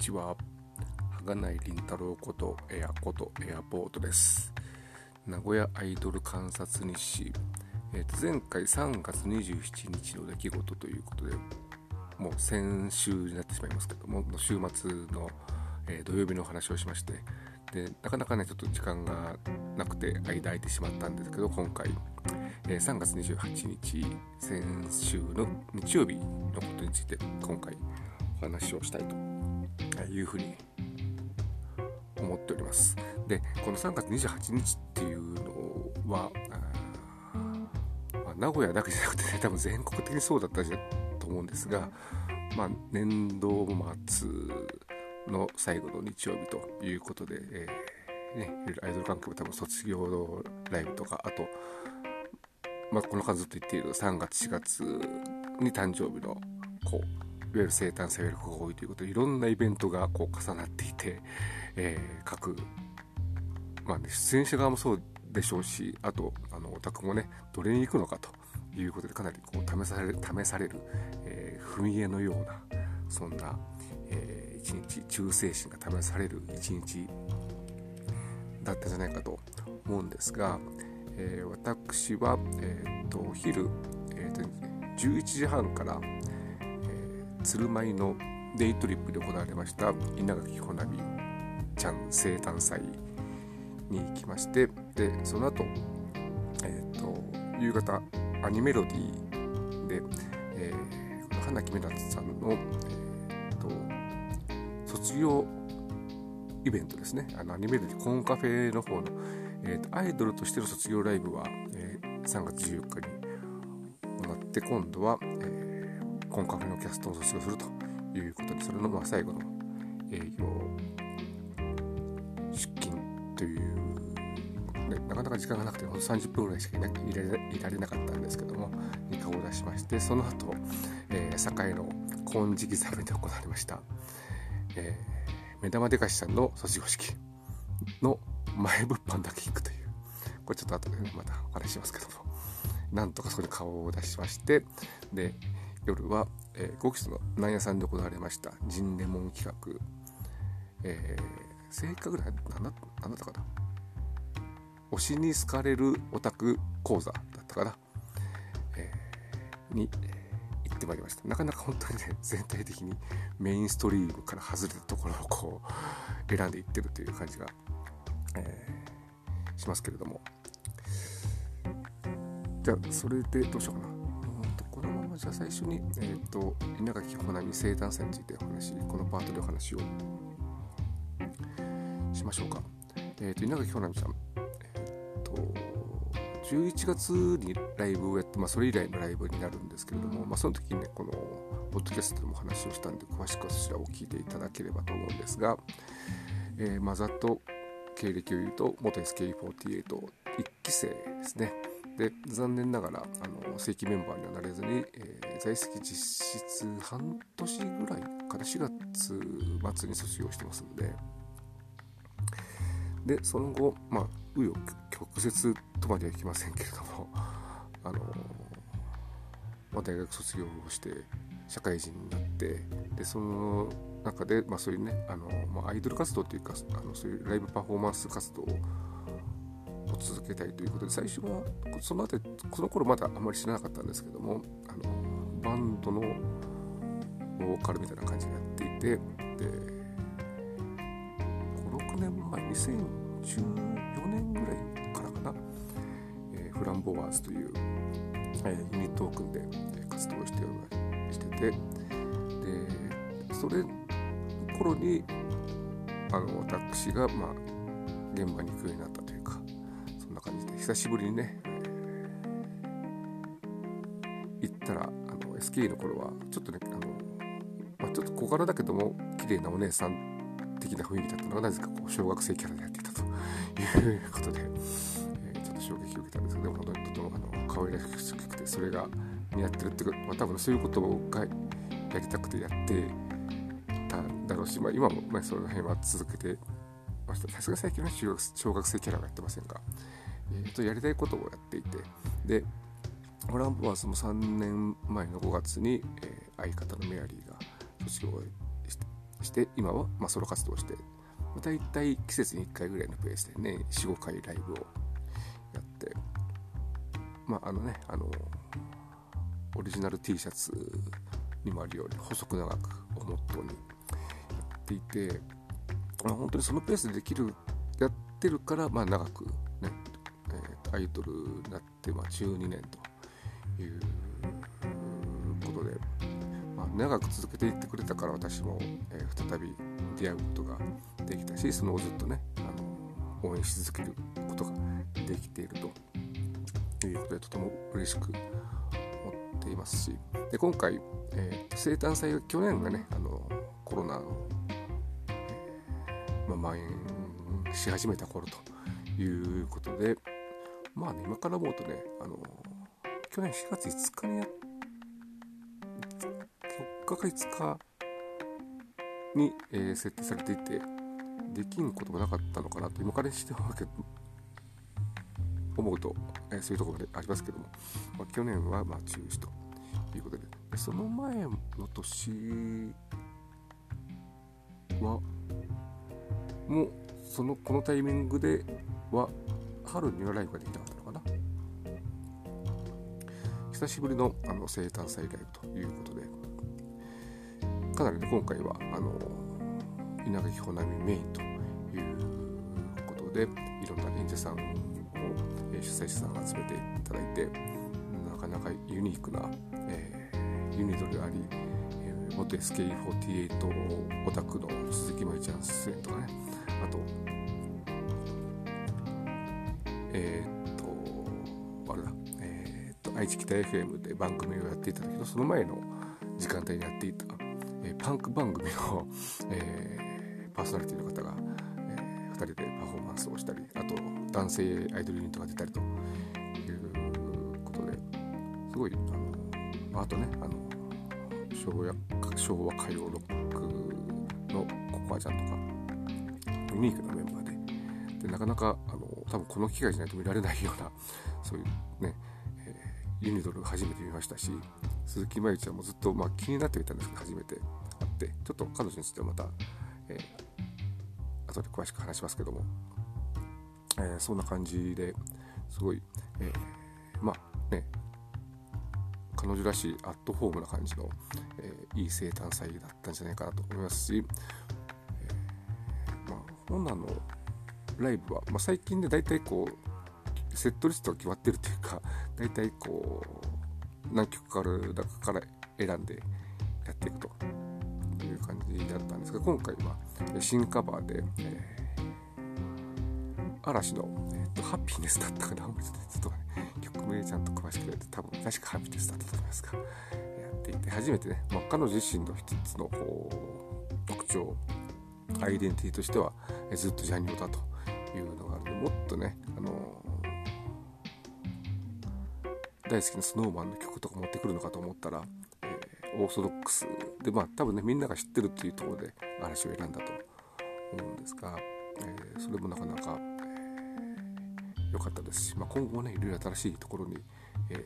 ちは。鋼井凛太郎ことエアことエアポートです。名古屋アイドル観察日誌、えー、と前回3月27日の出来事ということでもう先週になってしまいますけども週末の、えー、土曜日のお話をしましてでなかなかねちょっと時間がなくて間空いてしまったんですけど今回、えー、3月28日先週の日曜日のことについて今回お話をしたいというふうに思っております。で、この3月28日っていうのは、まあ、名古屋だけじゃなくてね、多分全国的にそうだったじゃと思うんですが、まあ、年度末の最後の日曜日ということで、えー、ね、アイドル関係も多分卒業ライブとか、あと、まあ、この数と言っている3月4月に誕生日の子いわゆる生誕祭よりが多いということでいろんなイベントがこう重なっていて、えー、各、まあね、出演者側もそうでしょうしあとあのオタクもねどれに行くのかということでかなりこう試される試される、えー、踏み絵のようなそんな、えー、一日忠誠心が試される一日だったんじゃないかと思うんですが、えー、私は、えーと、お昼、えーと、11時半から鶴舞のデイトリップで行われました稲垣穂波ちゃん生誕祭に行きましてでその後、えーと、夕方アニメロディーで、えー、花木目夏さんの、えーと、卒業イベントですね。あのアニメロディコーンカフェの方の、えーと、アイドルとしての卒業ライブは、えー、3月14日に行って今度は、えーコンカフェのキャストを卒業するということでそれのまあ最後の営業出勤という、ね、なかなか時間がなくてほんと30分ぐらいしかいられられなかったんですけどもに顔を出しましてその後、えー、堺の金色ザメで行われました、えー、目玉でかしさんの卒業式の前物販だけ行くというこれちょっと後でまたお話しますけどもなんとかそこで顔を出しましてで夜は、えー、5期の南屋さんで行われました。人レモン企画、えー、正確な何だ何だったかな？推しに好かれるオタク講座だったかな、えー、に、え、行ってまいりました。なかなか本当にね全体的にメインストリームから外れたところをこう選んでいってるという感じが、えー、しますけれども。じゃあそれでどうしようかな。じゃあ最初に、えーと、稲垣穂波生誕祭についてお話このパートでお話をしましょうか、えーと、稲垣穂波さん、えーと、11月にライブをやって、まあ、それ以来のライブになるんですけれども、まあ、その時にねこのポッドキャストでも話をしたんで詳しくはそちらを聞いていただければと思うんですが、えー、まあ、ざっと経歴を言うと元 SK48 1期生ですね。で残念ながらあの正規メンバーにはなれずに、えー、在籍実質半年ぐらいから4月末に卒業してますんで。でその後まあ紆余曲折とまではいきませんけれども あの、まあ、大学卒業をして社会人になってでその中で、まあ、そういうねあの、まあ、アイドル活動というかあのそういうライブパフォーマンス活動を続けたいということで最初はその後この頃まだあまり知らなかったんですけどもあのンドのボーカルみたいな感じでやっていてで56年前2014年ぐらいからかな、えー、フランボワーズという、えー、ユニットを組んで活動してしててでそれ頃にあの私が、まあ、現場に行くようになったというかそんな感じで久しぶりにね、の SK の頃はちょっとねあの、まあ、ちょっと小柄だけども綺麗なお姉さん的な雰囲気だったのがなぜかこう小学生キャラでやっていたということで、えー、ちょっと衝撃を受けたんですけど本当にとてもあの可愛らしくてそれが似合ってるっていうか、まあ、多分そういうことがやりたくてやってたんだろうし、まあ、今も、まあ、その辺は続けてましたさすが最近は小学生キャラはやってませんが。えー、とやりたいことをやっていてでホランボワーズも3年前の5月に、えー、相方のメアリーが卒業して今はまソロ活動してだいたい季節に1回ぐらいのペースでね45回ライブをやってまああのねあのオリジナル T シャツにもあるように細く長くをモットーにやっていて、まあ、本当にそのペースでできるやってるから、まあ、長くね、えー、アイドルになって、まあ、12年ということで、まあ、長く続けていってくれたから私も、えー、再び出会うことができたしその後ずっとねあの応援し続けることができていると。いうことでとても嬉しく思っていますし。で今回、えー、生誕祭が去年がねあのコロナの、まあ、蔓延し始めた頃ということでまあね今から思うとねあの去年4月5日にや4日か5日に、えー、設定されていてできんこともなかったのかなと今からしてわけ思うと、えー、そういうところでありますけども、まあ、去年はまあ中止ということででその前の年はもうそのこのタイミングでは春にはライブができた。久しぶりのあの生誕祭ライブということでかなりね今回はあの稲垣穂波メインということでいろんな演者さんを、え、主催者さんが集めていただいてなかなかユニークな、えー、ユニットであり、えー、元 SK48 オタクの鈴木舞ちゃん出演とかねあとえー、愛知北 FM で番組をやっていただけどその前の時間帯にやっていた、えパンク番組の、えパーソナリティの方が、え2人でパフォーマンスをしたりあと男性アイドルユニットが出たりということですごいあのあとねあの昭和昭和歌謡ロックのココアちゃんとかユニークなメンバーででなかなかあの多分この機会じゃないと見られないようなそういうね、ユニドル初めて見ましたし鈴木真由ちゃんもずっと、まあ、気になっていたんですけど初めて会ってちょっと彼女についてはまた、えー、後で詳しく話しますけども、えー、そんな感じですごい、えー、まあね彼女らしいアットホームな感じの、えー、いい生誕祭だったんじゃないかなと思いますし、えー、まあ、本来のライブは、まあ、最近で大体こうセットリストが決まってるというか大体こう何曲かある中から選んでやっていくという感じだったんですが今回は新カバーで、えー、嵐の、えーと、ハッピーネスだったかな。ちょっと、ね、曲名ちゃんと詳しく言うと多分確かハッピーネスだったと思いますがやっていて初めてね、まあ、彼女自身の一つの特徴アイデンティティとしてはえずっとジャニオだというのがあるのでもっとね、大好きな SnowMan の曲とか持ってくるのかと思ったら、えー、オーソドックスでまあ多分ねみんなが知ってるっていうところで嵐を選んだと思うんですが、えー、それもなかなか良、かったですし、まあ、今後もねいろいろ新しいところに、え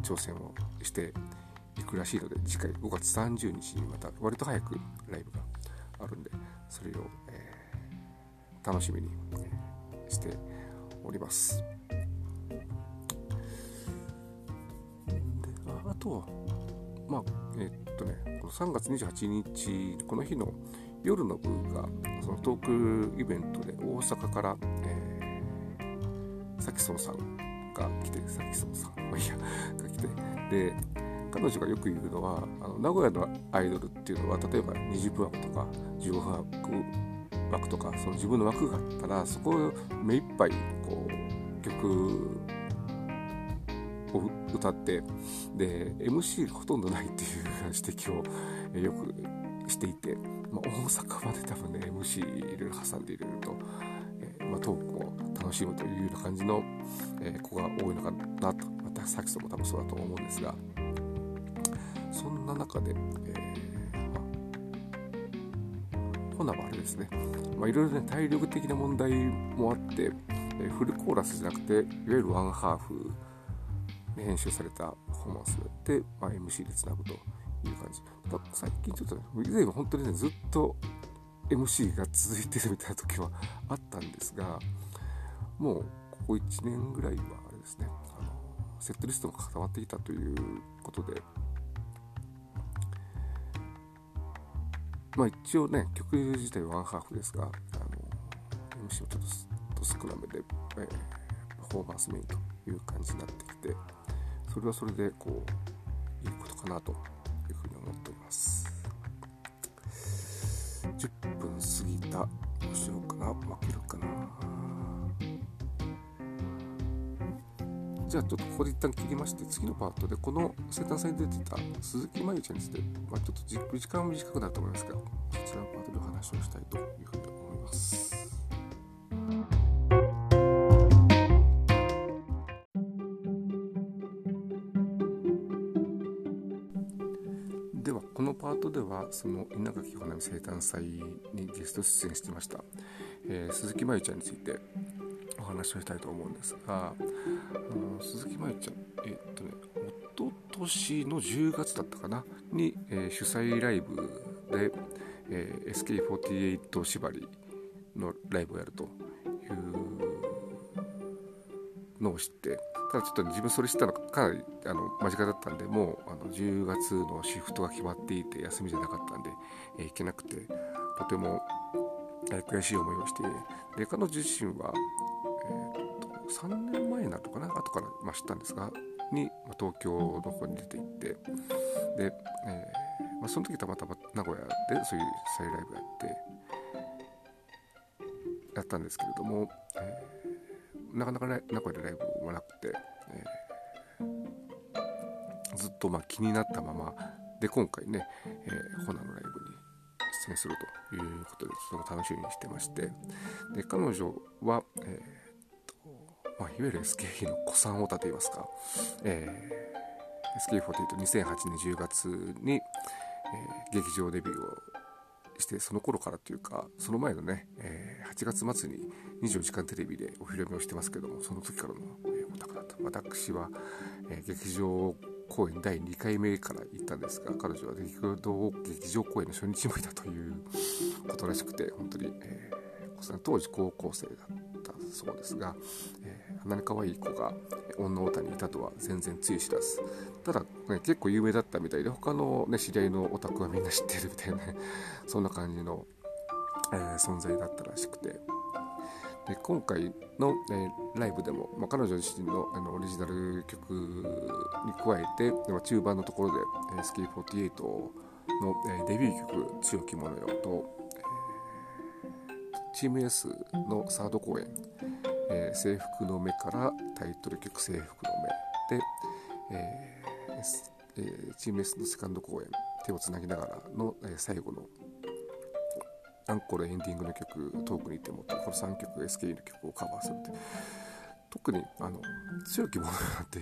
挑戦をしていくらしいので次回5月30日にまた割と早くライブがあるんでそれを、え楽しみにしております。とはまあえ、っとねこの3月28日この日の夜の部がそのトークイベントで大阪から、えー、さきそうさんが来てさきそうさんまあいやが来てで彼女がよく言うのはあの名古屋のアイドルっていうのは例えば20分枠とか15分枠枠とかその自分の枠があったらそこを目いっぱいこう曲を歌ってで MC がほとんどないっていう指摘をよくしていて、まあ、大阪まで多分ね MC いろいろ挟んでいると、えー、まあ、トークを楽しむというような感じの、えー、子が多いのかなと。またさっきとも多分そうだと思うんですが。そんな中で、えーほなはあれですね、まあ、いろいろね、体力的な問題もあって、えフルコーラスじゃなくて、いわゆるワンハーフ編集されたパフォーマンスで、まあ、MC でつなぐという感じ。ただ最近ちょっとね以前は本当にねずっと MC が続いてるみたいな時はあったんですがもうここ1年ぐらいはあれですねあのセットリストが固まってきたということでまあ一応ね曲自体はワンハーフですがあの MC をちょっと少なめで、えー、パフォーマンスメインという感じになってきてそれはそれでこういいことかなというふうに思っております。10分過ぎた。どうしようかな。負けるかな。じゃあちょっとここで一旦切りまして次のパートでこの生誕祭に出てた鈴木真由ちゃんについて、まあ、ちょっとじ時間は短くなると思いますがそちらのパートでお話をしたいというふうに思います。その稲垣穂波生誕祭にゲスト出演してました、えー、鈴木真由ちゃんについてお話をしたいと思うんですがあの鈴木真由ちゃんえー、っとね一昨年の10月だったかなに、えー、主催ライブで、えー、SK48 縛りのライブをやるというのを知ってただちょっと自分それ知ったのかなりあの間近だったんでもうあの10月のシフトが決まっていて休みじゃなかったんで、えー、行けなくてとても、えー、悔しい思いをしてで彼女自身は、えー、と3年前なのかな後から、まあ、知ったんですがに、まあ、東京の方に出て行ってで、えーまあ、その時たまたま名古屋でそういう再ライブやってやったんですけれども、えーなかなかね名古屋でライブもなくて、えー、ずっとま気になったままで今回ね、えー、ホナのライブに出演するということでとても楽しみにしてましてで彼女は、えーとまあ、いわゆる SKE の古参オタといいますか、えー、SK482008 年10月に、えー、劇場デビューをしてその頃からというかその前のね、えー、8月末に24時間テレビでお披露目をしてますけどもその時からの、え、お宅だった。私は、えー、劇場公演第2回目から行ったんですが彼女は劇場劇場公演の初日もいたということらしくて本当に、えー、当時高校生だったそうですが、えー、あんなに可愛い子が女オタにいたとは全然つゆ知らずただ、ね、結構有名だったみたいで他の、ね、知り合いのオタクはみんな知ってるみたいな、そんな感じの、えー、存在だったらしくて。で今回の、えー、ライブでも、まあ、彼女自身のあのオリジナル曲に加えて、まあ、中盤のところで、えー、SK48 の、えー、デビュー曲「強き者よ」と、えー、チーム S のサード公演「えー、制服の目」からタイトル曲「制服の目」で、えーえー、チーム S のセカンド公演「手をつなぎながらの」えー、最後のアンコールエンディングの曲「遠くにいても」とこの3曲 SKE の曲をカバーするって。特にあの強きものなんて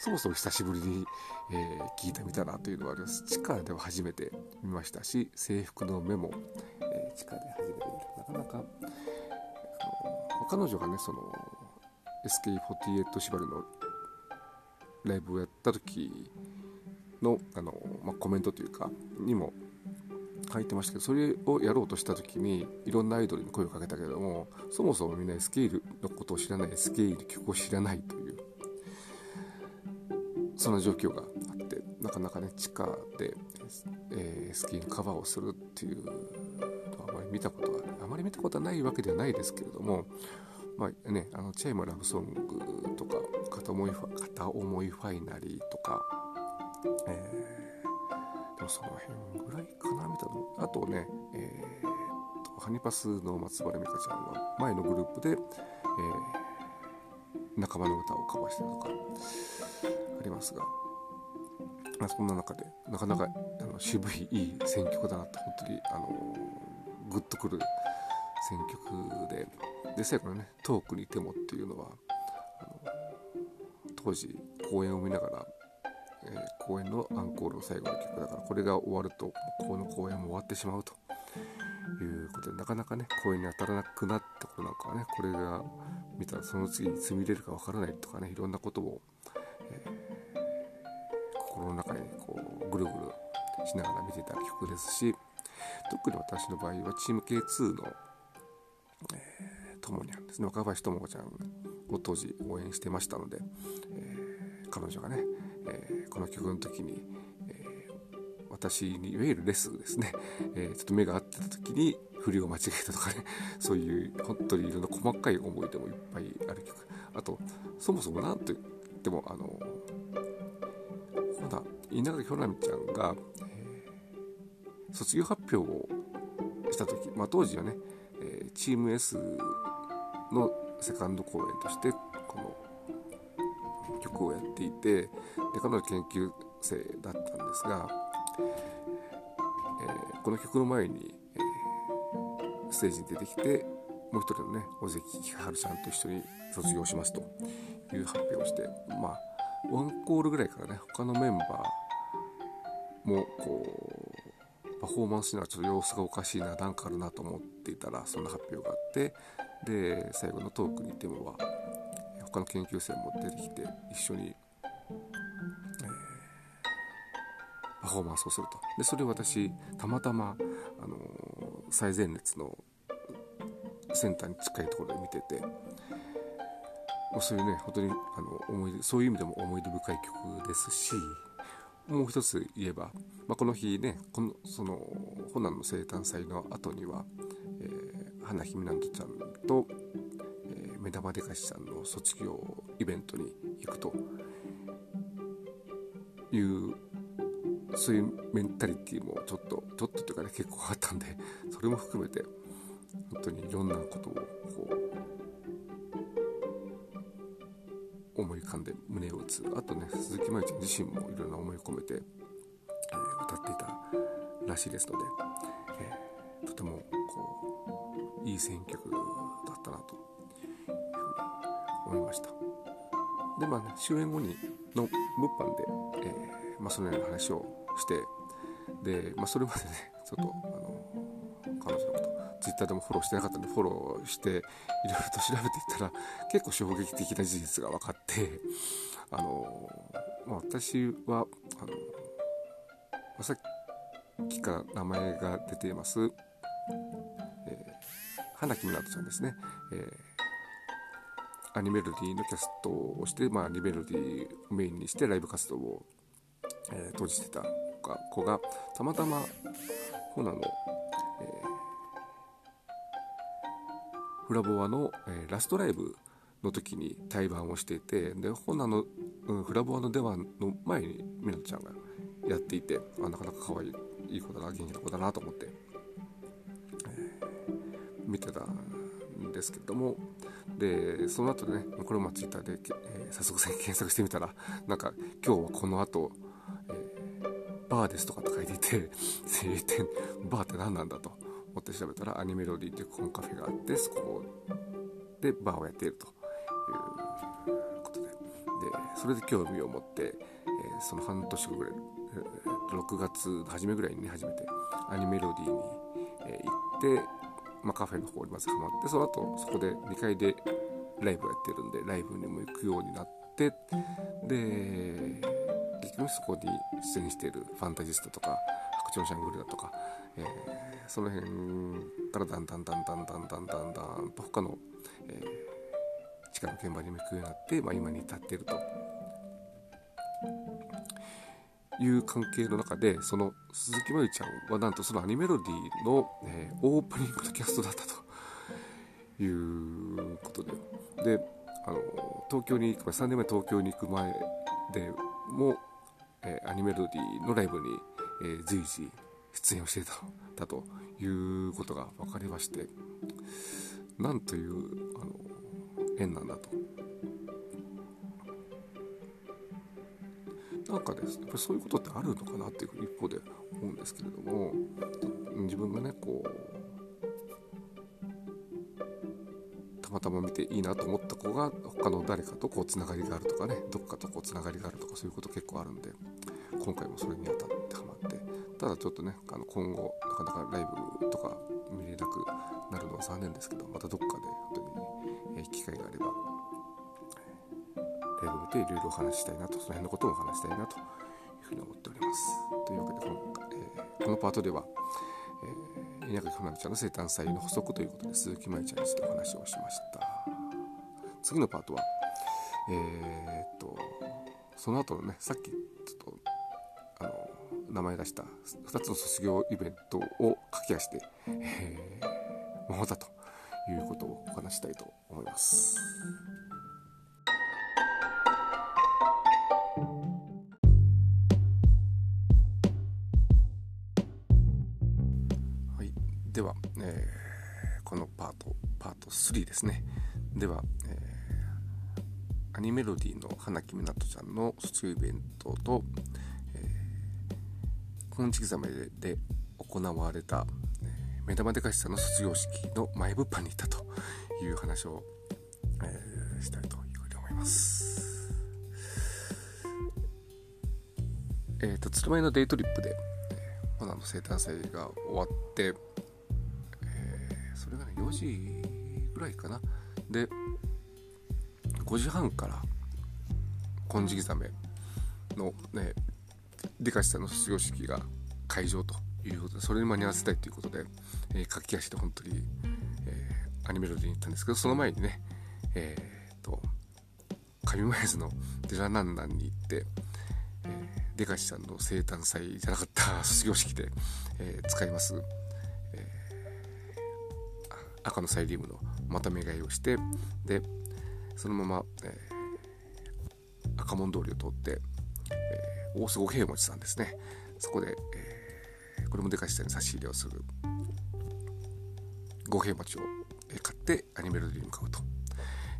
そもそも久しぶりに、えー、聞いてみたなというのはあります。地下では初めて見ましたし制服の目も、えー、地下で初めて見る。なかなか彼女がねその SK48 縛りのライブをやった時のあの、まあ、コメントというかにも書いてましたけどそれをやろうとした時にいろんなアイドルに声をかけたけれどもそもそもみんなスケールのことを知らないスケール曲を知らないというその状況があってなかなかね地下で、えー、スキーのカバーをするっていう見たことはあまり見たことはないわけではないですけれどもまあね、あのチェイムラブソングとか片思い片思いファイナリーとか、えーもその辺ぐらいかなみたいなあとね、えーと、ハニパスの松原美香ちゃんは前のグループで、えー、仲間の歌をカバーしてるとかありますが、まあ、そんな中でなかなかあの渋いいい選曲だなと本当にあのグッとくる選曲でで最後のね「遠くにいても」っていうのは当時公演を見ながらえー、公演のアンコールの最後の曲だからこれが終わるとこの公演も終わってしまうと。いうことでなかなかね公演に当たらなくなったことなんかはねこれが見たらその次に積み入れるかわからないとかねいろんなことを、えー、心の中にこうぐるぐるしながら見てた曲ですし特に私の場合はチーム K2 の、えー、ともにゃんです。ね若林智子ちゃんを当時応援してましたので、えー、彼女がね、えー、この曲の時に、え私にいわゆるレスですね、えちょっと目が合ってた時に振りを間違えたとかね。そういう本当にいろんな細かい思い出もいっぱいある曲。あとそもそも何と言ってもあのまだ稲垣ひょなみちゃんが、えー、卒業発表をした時、まあ、当時はね、えー、チーム S のセカンド公演としてこの曲をやっていてで彼女研究生だったんですが、えー、この曲の前にえステージに出てきてもう一人のね尾関千春ちゃんと一緒に卒業しますという発表をしてまあワンコールぐらいからね他のメンバーもこうパフォーマンスにはちょっと様子がおかしいななんかあるなと思っていたらそんな発表があってで最後のトークにテムは他の研究生も出てきて一緒に、えー、パフォーマンスをすると。でそれを私たまたま、あのー、最前列のセンターに近いところで見ててそういうね本当にあの思いそういう意味でも思い出深い曲ですしもう一つ言えば、まあ、この日ねこのそのホナンの生誕祭の後には、えー、花姫なんとちゃんと、えー、目玉でかしちゃんの卒業イベントに行くというそういうメンタリティーもちょっとちょっとというかね結構あったんでそれも含めて本当にいろんなことをこう思い浮かんで胸を打つ。あとね鈴木真由ちゃん自身もいろんな思い込めて、っていたらしいですので、えー、とてもこういい選曲だったなというふうに思いました。でまあね終演後にの物販で、えーまあ、そのような話をしてで、まあ、それまでねちょっとあの彼女のことツイッターでもフォローしてなかったんでフォローしていろいろと調べていったら結構衝撃的な事実が分かってあの、まあ、私はあの、さっきから名前が出ています、え、花木みなとちゃんですね、えー、アニメロディのキャストをして、まあ、アニメロディをメインにしてライブ活動を、えー、当時してた子がたまたまホナの、えー、フラボアの、えー、ラストライブの時に対バンをしていてでホナの、うん、フラボアの出番の前にみなちゃんがやっていてあなかなか可愛いいい子だな元気な子だなと思って、えー、見てたんですけどもでその後でねこれもツイッターで、えー、早速検索してみたらなんか今日はこの後バーですとかって書いていて、晴天、バーって何なんだと思って調べたら、アニメロディっていうコンカフェがあって、そこでバーをやっているということで、で、それで興味を持って、えー、その半年後ぐらい、6月初めぐらいに、ね、初めてアニメロディーに、え、行って、まあ、カフェの方にまずハマって、その後そこで2階でライブをやってるんで、ライブにも行くようになって、で、結局そこに出演しているファンタジストとか白鳥シャングルだとか、えー、その辺からだんだんだんだんだんだんだんだんと他の、えー、地下の現場にも行くようになって、まあ、今に至っていると。いう関係の中でその鈴木真由ちゃんはなんとそのアニメロディの、えー、オープニングのキャストだったと。いうことで。であの東京に行く前3年前東京に行く前でもえー、アニメロディのライブに、えー、随時出演をしていただということが分かりまして。なんというあの縁なんだと。なんかですね、やっぱりそういうことってあるのかなっていう一方で思うんですけれども自分がねこうたまたま見ていいなと思った子が他の誰かとこうつながりがあるとかねどっかとこうつながりがあるとかそういうこと結構あるんで今回もそれに当たってハマってただちょっとねあの今後なかなかライブとか見れなくなるのは残念ですけどまたどっかで本当に、機会があればライブ見ていろいろお話したいなとその辺のこともお話したいなというふうに思っております。というわけでこの,、えー、このパートでは、えー、稲垣花ちゃんの生誕祭の補足ということで鈴木舞ちゃんについてお話をしました。次のパートは、えー、っとその後のねさっきちょっとあの名前出した2つの卒業イベントを駆け足で、えー、回ったということをお話したいと思います。ですねでは、えー、アニメロディの花木みなとちゃんの卒業イベントと、金色ざめで行われた目玉でかしさんの卒業式の前物販に行ったという話を、えー、したいというふうに思います。えっ、ー、と、鶴舞のデイトリップで、えー、モナの生誕祭が終わって、えー、それがね、4時ぐらいかな。で、5時半から金色ざめのね、デカシさんの卒業式が会場ということでそれに間に合わせたいということで、えー、駆け足で本当に、えー、アニメロディに行ったんですけどその前にねえー、と上前津のデラナンナンに行って、えー、デカシさんの生誕祭じゃなかった卒業式で、えー、使います、えー、赤のサイリウムのまた目替えをしてでそのまま、えー、赤門通りを通って、えー大須五平餅さんですね。そこで、えー、これもでかしたに差し入れをする五平餅を買ってアニメロディに向かうと、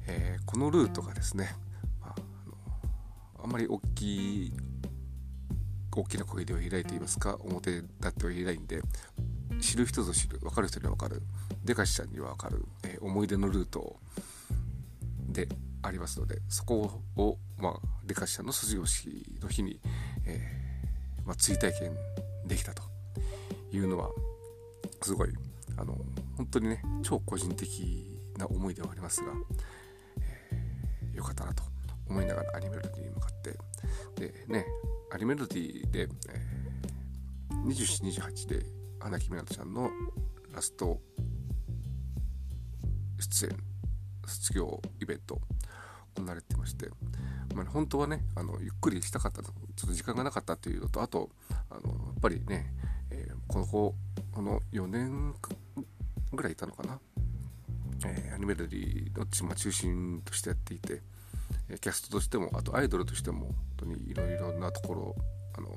えー、このルートがですね、まあ、あのあんまり大きい大きな声では開いていますか表立ってはいないんで知る人ぞ知る分かる人には分かるでかしちゃんには分かる、えー、思い出のルートでありますのでそこを、まあ、デカシちゃんの卒業式の日にえー、まあ、追体験できたというのはすごいあの本当にね超個人的な思いではありますが、えー、よかったなと思いながらアニメロディに向かってでねアニメロディで、えー、2728で花木みなとちゃんのラスト出演卒業イベント行われてまして、まあ、本当はねあのゆっくりしたかったちょっと時間がなかったっていうのとあとあのやっぱりね、えー、この子この4年ぐらいいたのかな、えー、アニメロディの、ま、中心としてやっていて、キャストとしてもあとアイドルとしても本当にいろいろなところあの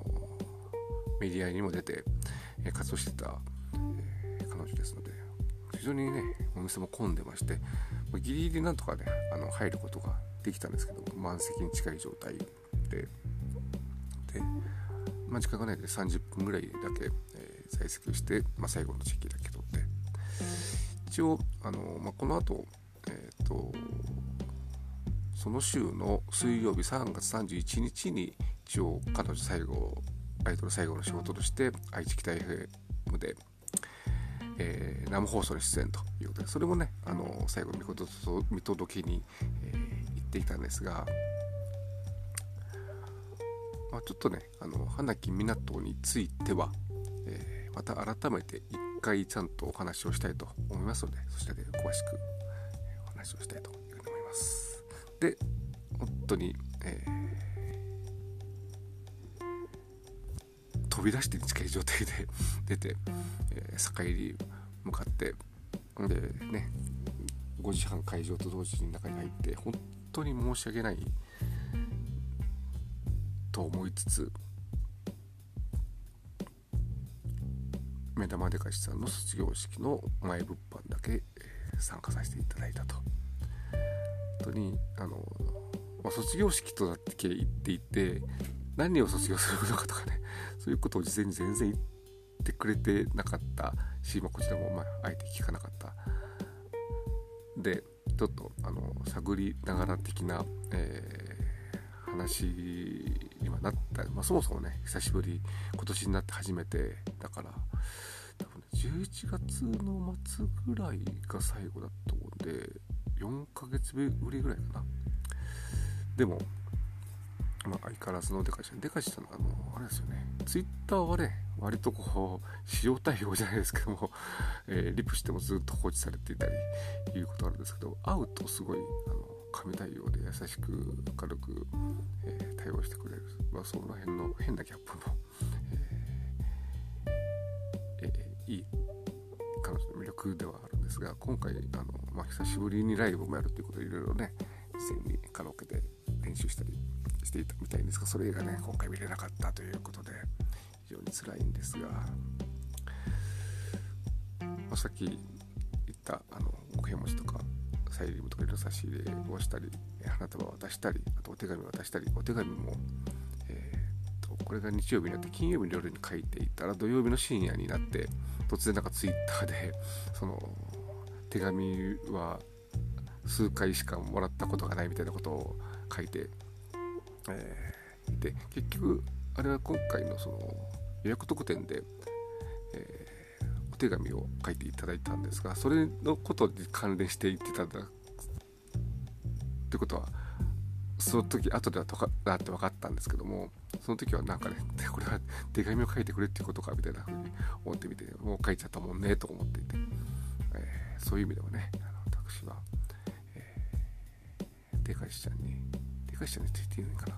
メディアにも出て、活動してた、え彼女ですので非常にねお店も混んでまして、ま、ギリギリなんとかねあの入ることができたんですけど満席に近い状態でで、まあ、時間がないで30分ぐらいだけ、えー、在籍して、まあ、最後の時期だけ取って一応あの、まあ、この後えっ、ー、とその週の水曜日3月31日に一応彼女最後アイドル最後の仕事として愛知北 FM で、えー、生放送に出演ということでそれもねあの最後見届けに、えー、行っていたんですがまあ、ちょっとねあの花木港については、えー、また改めて一回ちゃんとお話をしたいと思いますのでそちらで詳しくお話をしたいというふうに思います。で本当に、えー、飛び出してに近い状態で 出て、えー、坂入向かってでね5時半会場と同時に中に入って本当に申し訳ないと思いつつ目玉でかしさんの卒業式の前物販だけ参加させていただいたと。本当にあの、まあ、卒業式とだけ言っていて何を卒業するのかとかね。そういうことを事前に全然言ってくれてなかったし、まあ、こちらもまああえて聞かなかった。でちょっとあの探りながら的な、えー、話になった、まあ、そもそもね久しぶり今年になって初めてだから多分、ね、11月の末ぐらいが最後だと思うんで4ヶ月ぶりぐらいかな。でもまあ、相変わらずのデカシさんデカシさんあのあれですよね。ツイッターはね割とこう使用対応じゃないですけども、えー、リプしてもずっと放置されていたりいうことあるんですけど会うとすごいあの神対応で優しく明るく、えー、対応してくれる、まあ、その辺の変なギャップの、えーえー、いい彼女の魅力ではあるんですが今回あの、まあ、久しぶりにライブもやるということでいろいろね事前にカラオケで練習したりしていたみたいですがそれがね今回見れなかったということで非常に辛いんですが、まあ、さっき言ったあのお部屋持ちとかサイリウムとかいろいろ差し入れをしたり花束を渡したりあとお手紙を渡したりお手紙も、えー、とこれが日曜日になって金曜日の夜に書いていたら土曜日の深夜になって突然なんかツイッターでその手紙は数回しかもらったことがないみたいなことを書いて、えー、で結局あれは今回のその予約特典で、えー、お手紙を書いていただいたんですがそれのことに関連して言ってたんだってことはその時後ではとかだって分かったんですけどもその時はなんかね これは手紙を書いてくれっていうことかみたいな風に思ってみてもう書いちゃったもんねと思っていて、えー、そういう意味ではねあの私は、えー、デカイシちゃんにデカイシちゃんについていいのかな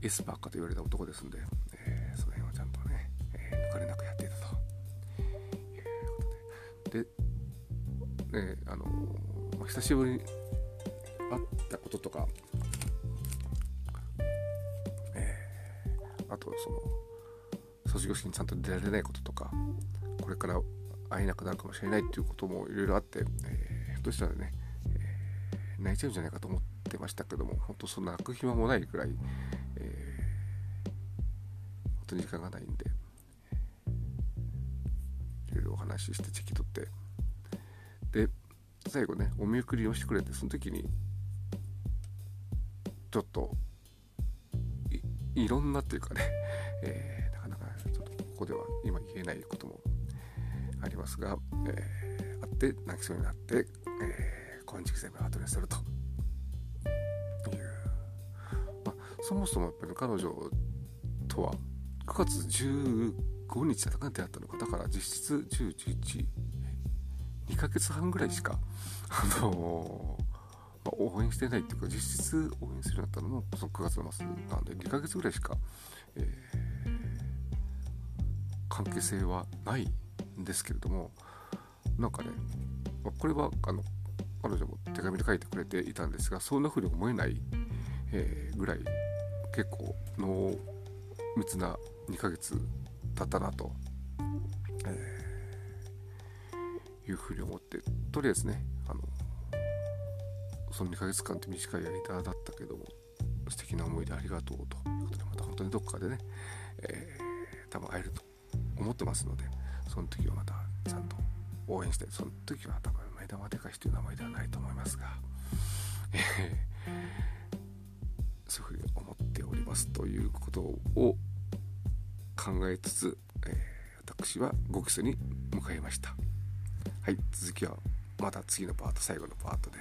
エスパーかと言われた男ですんで、えー、その辺をちゃんとね、えー、抜かれなくやっていたと。いうことで。で、ね、あの、まあ、久しぶりに会ったこととか、えー、あとその卒業式にちゃんと出られないこととかこれから会えなくなるかもしれないっていうこともいろいろあって、えー、ひょっとしたらね、えー、泣いちゃうんじゃないかと思ってましたけども本当そんな泣く暇もないくらい、え、本当に時間がないんでいろいろお話ししてチェキ取ってで最後ねお見送りをしてくれてその時にちょっといろんなっていうかね、えー、なかなかちょっとここでは今言えないこともありますが、えー、あって泣きそうになって、えー、今軸全部後にすると。そもそもやっぱり彼女とは9月15日だったか出会ったのか。だから実質1011 2ヶ月半ぐらいしかあの、まあ、応援してないっていうか実質応援するようになったのもその9月の末なんで2ヶ月ぐらいしか、えー、関係性はないんですけれどもなんかね、まあ、これはあの彼女も手紙で書いてくれていたんですがそんな風に思えない、えー、ぐらい結構濃密な2ヶ月経ったなと、えー、いうふうに思ってとりあえずねあのその2ヶ月間って短い間だったけども素敵な思い出ありがとうということでまた本当にどっかでね、えー、多分会えると思ってますのでその時はまたちゃんと応援してその時は多分目玉でかしという名前ではないと思いますが、ますということを考えつつ、えー、私は5基礎に向かいました。はい続きはまた次のパート最後のパートで。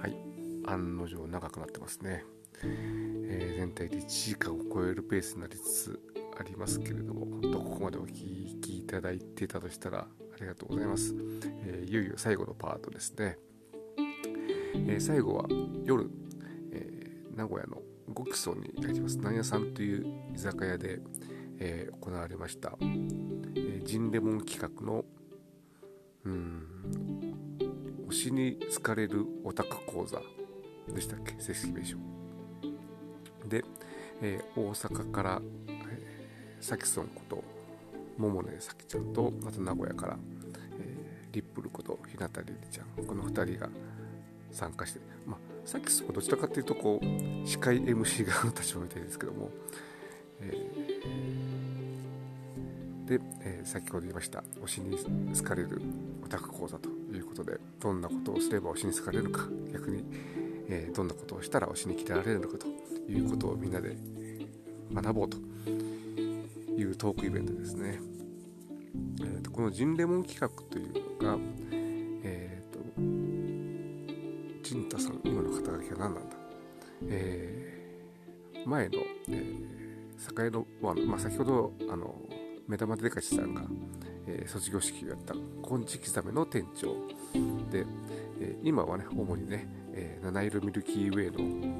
はい案の定長くなってますね、えー、全体で1時間を超えるペースになりつつありますけれども本当ここまでお聞きいただいてたとしたらありがとうございます、えー、いよいよ最後のパートですね、えー、最後は夜、えー、名古屋の五木荘にあります。なんやさんという居酒屋で、え行われました、えジンレモン企画のうん推しに好かれるオタク講座でしたっけ？正式名称。で、え大阪からさきそんこと桃ねさきちゃんとあと名古屋から、えー、リップルこと日向りりちゃんこの2人が参加してまあさきそんどちらかっていうとこう司会 MC 側の立場みたいですけども、えー、で、えー、先ほど言いました推しに好かれるオタク講座ということでどんなことをすれば推しに好かれるか逆に、えー、どんなことをしたら推しに来てられるのかということをみんなで学ぼうと。いうトークイベントですね。えーと、このジンレモン企画というのが、えっ、ー、と、ジンタさん、今の肩書きは何なんだ、えー、前の、えー、栄の湾、まあ、先ほどあの目玉でかちさんが、えー、卒業式をやった金色ザメの店長で、えー、今はね主にね、えー、七色ミルキーウェイの、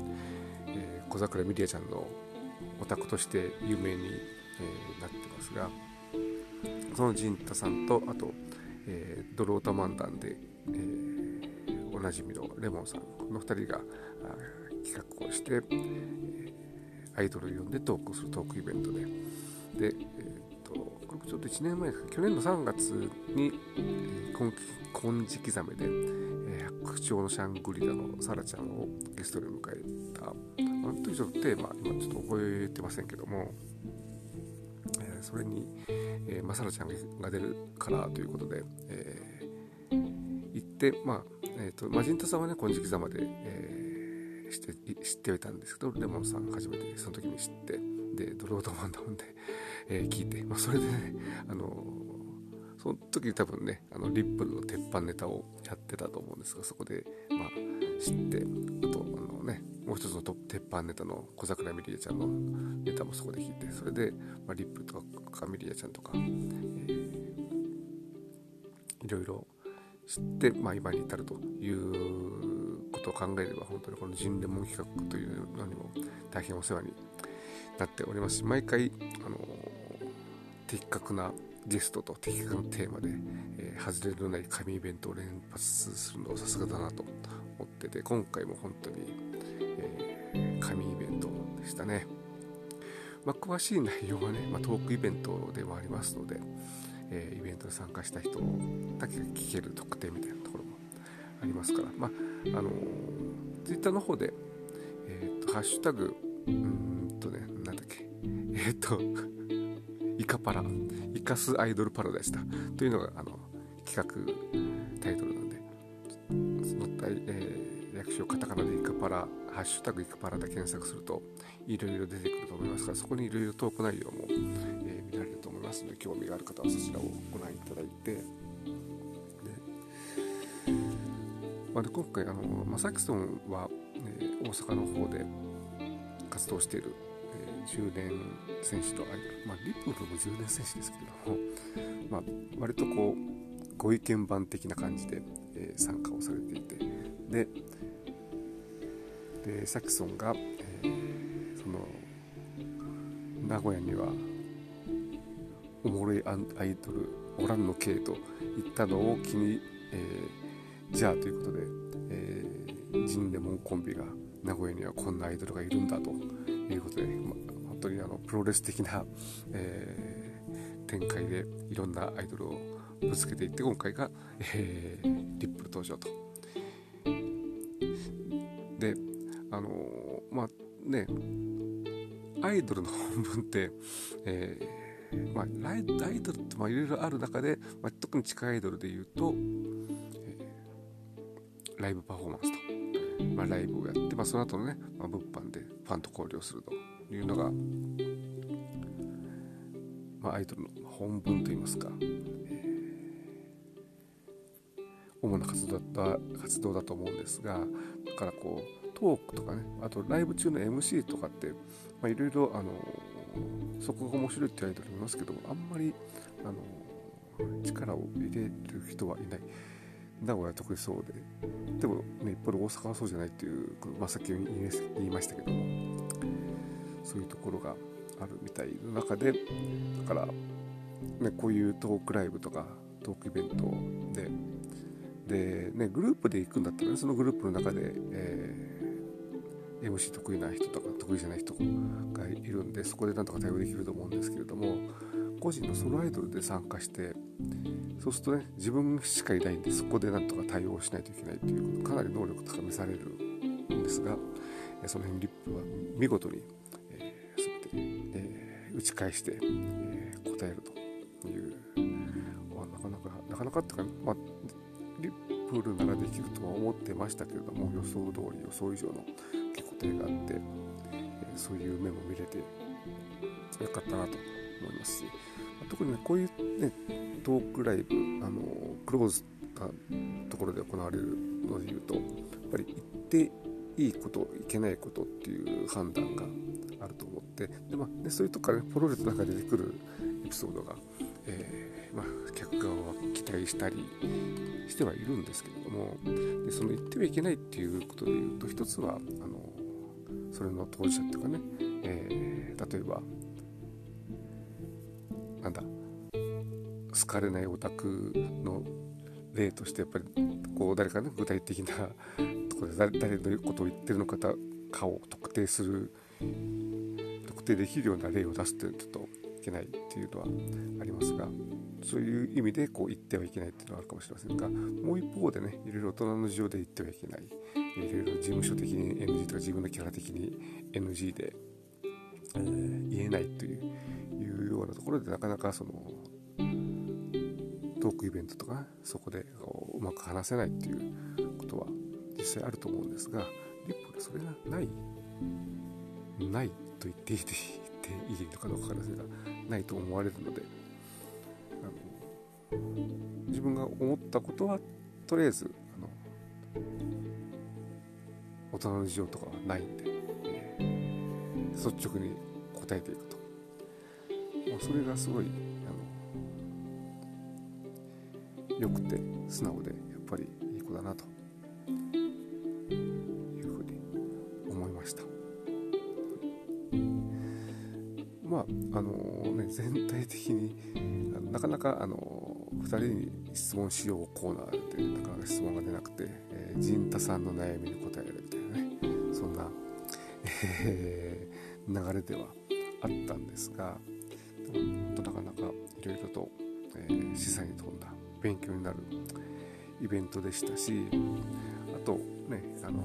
えー、小桜ミリアちゃんのオタクとして有名に、えー、なってますがそのジンタさんとあと、えー、ドロータ漫談で、えー、おなじみのレモンさんこの2人が企画をして、え、アイドルを呼んでトークするトークイベントで。で、えーと、これちょっと1年前か去年の3月に、えー、金色ザメで、えー、白鳥のシャングリラのサラちゃんをゲストで迎えた。あの時ちょっとテーマ今ちょっと覚えてませんけども、えー、それに、えーまあ、サラちゃんが出るからということで、えー、行ってまあえーと、マジンタさんはね金色ザマで、えー、知って知ってはいたんですけどレモンさん初めてその時に知ってでドロードマンダウンで、えー、聞いて、まあ、それでねあのその時多分ねあのリップルの鉄板ネタをやってたと思うんですがそこで、まあ、知ってあともう一つの鉄板ネタの小桜ミリアちゃんのネタもそこで聞いてそれで、まあ、リップとかミリアちゃんとか、えー、いろいろ知って、まあ、今に至るということを考えれば本当にこのジンレモン企画というのにも大変お世話になっておりますし毎回あの的確なゲストと的確なテーマで、えー、外れのない紙イベントを連発するのさすがだなと思ってて今回も本当に、えー、紙イベントでしたね、まあ、詳しい内容はね、まあ、トークイベントでもありますので、えー、イベントに参加した人だけが聞ける特典みたいなところもありますから、まああのー、ツイッターの方で、えーと、ハッシュタグ、うんとね、なんだっけ、えっ、ー、と、イカパラ、イカスアイドルパラダイスだ。というのがあの企画タイトル、えー、略称カタカナでイカパラ、ハッシュタグイカパラで検索するといろいろ出てくると思いますから、そこにいろいろトーク内容も、えー、見られると思いますので、興味がある方はそちらをご覧いただいて、でまあ、で今回、あのマサキソンは、えー、大阪の方で活動している、えー、10年選手とアイドル、まあ、リップルも10年選手ですけども、まあ、割とこうご意見番的な感じで、えー、参加をされていて。ででサキソンが、えー、その名古屋にはおもろいアイドルおらんの系と言ったのを機に、えー、じゃあということで、えー、ジンレモンコンビが名古屋にはこんなアイドルがいるんだということで、ま、本当にあのプロレス的な、えー、展開でいろんなアイドルをぶつけていって今回が、えー、リップル登場と。あの、まあねアイドルの本文って、えーまあ、アイドルっていろいろある中で、まあ、特に地下アイドルでいうと、えー、ライブパフォーマンスと、まあ、ライブをやって、まあ、その後のね、まあ、物販でファンと交流するというのが、まあ、アイドルの本文といいますか、えー、主な活動だった活動だと思うんですがだからこうトークとかねあとライブ中の MC とかっていろいろあのそこが面白いってアイドルいますけどあんまりあの力を入れる人はいない。名古屋は特にそうで。でも、ね、一方で大阪はそうじゃないっていう、まあ、さっき言いましたけどもそういうところがあるみたいの中でだから、ね、こういうトークライブとかトークイベントでで、ね、グループで行くんだったら、ね、そのグループの中で、え MC 得意な人とか得意じゃない人がいるんでそこでなんとか対応できると思うんですけれども個人のソロアイドルで参加してそうするとね自分しかいないんでそこでなんとか対応しないといけないということかなり能力高めされるんですがその辺リップは見事に、えー、全て、えー、打ち返して、えー、答えるという、まあ、なかなかなかなかっていうか、まあ、リップルならできるとは思ってましたけれども予想通り予想以上の定があって、えそういう目も見れてよかったなと思いますし特にねこういうねトークライブあのクローズなところで行われるのでいうとやっぱり言っていいこといけないことっていう判断があると思ってで、まあね、そういうとこからねポロリと中で出てくるエピソードが、えー、まあ、客側は期待したりしてはいるんですけれどもでその言ってはいけないっていうことでいうと一つはそれの当事者っていうかね、えー、例えばなんだ好かれないオタクの例としてやっぱりこう誰かね具体的なところで誰のことを言ってるのかかを特定する特定できるような例を出すっていうのはちょっとけないっていうのはありますがそういう意味でこう言ってはいけないっていうのはあるかもしれませんがもう一方でねいろいろ大人の事情で言ってはいけない。いろいろ事務所的に NG とか自分のキャラ的に NG で、えー、言えないといういうようなところでなかなかそのトークイベントとかそこでうまく話せないっていうことは実際あると思うんですがリップでそれがないないと言っていいていいのかどうかわかりませんがないと思われるのであの自分が思ったことはとりあえずあの大人の事情とかはないんで、えー、率直に答えていくと、まあ、それがすごい良くて素直でやっぱりいい子だなと。全体的になかなかあの2人に質問しようコーナーでなかなか質問が出なくて、えー、陣太さんの悩みに答えるみたいなねそんな、えー、流れではあったんですがでも本当なかなかいろいろと、えー、示唆に富んだ勉強になるイベントでしたしあとねあの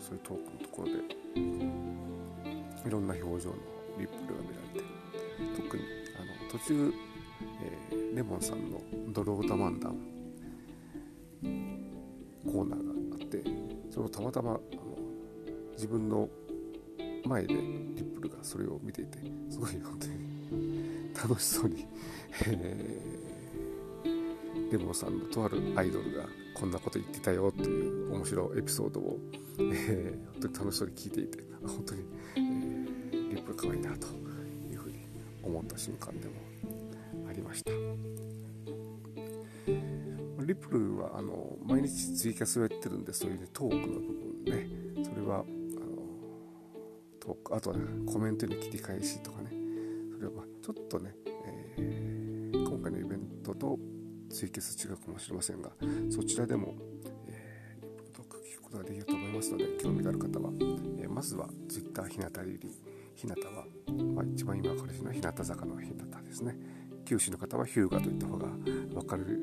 そういうトークのところでいろんな表情のリップルが見られて特にあの途中、えー、レモンさんの「ドロータ漫談」コーナーがあってそれをたまたまあの自分の前でリップルがそれを見ていてすごい本当に楽しそうに、えーレモンさんのとあるアイドルがこんなこと言ってたよという面白いエピソードを、えー、本当に楽しそうに聞いていて本当に、えー、リップが可愛いなと。思った瞬間でもありました。リプルはあの毎日ツイキャスをやってるんでそういう、ね、トークの部分ね。それはあのトークあとは、ね、コメントに切り返しとかね。それはちょっとね、えー、今回のイベントと追決違うかもしれませんがそちらでも、えー、リポートを聞くことができると思いますので興味がある方は、えー、まずは Twitter 日向リリ日向は、まあ、一番今彼氏の日向坂の日向ですね。九州の方はヒューガといった方が分かる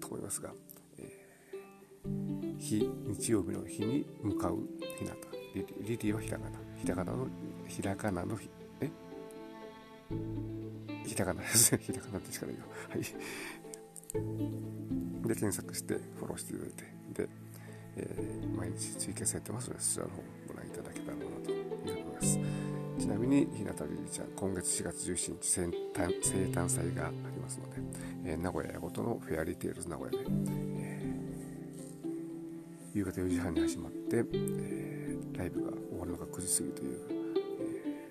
と思いますが、えー、日日曜日の日に向かう日向。リリリリはひらがな。ひらがなのひらがなのひえ？ひらがなです。ね ひらがなってしかないよ。はい。で検索してフォローしていただいて。で、えー、毎日追加されてますのでそちらの方ご覧いただに日向りりちゃん今月4月17日生誕祭がありますので、えー、名古屋ごとのフェアリーテイルズ名古屋で、えー、夕方4時半に始まって、えー、ライブが終わるのが9時過ぎという、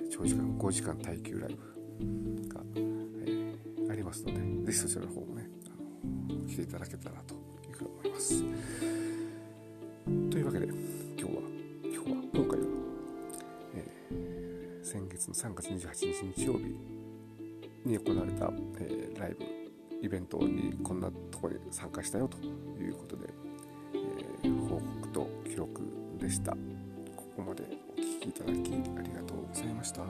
えー、長時間5時間耐久ライブが、えー、ありますのでぜひそちらの方もねあの来ていただけたらというふうに思います。というわけでの3月28日日曜日に行われた、えー、ライブイベントにこんなとこに参加したよということで、えー、報告と記録でした。ここまでお聴きいただきありがとうございました。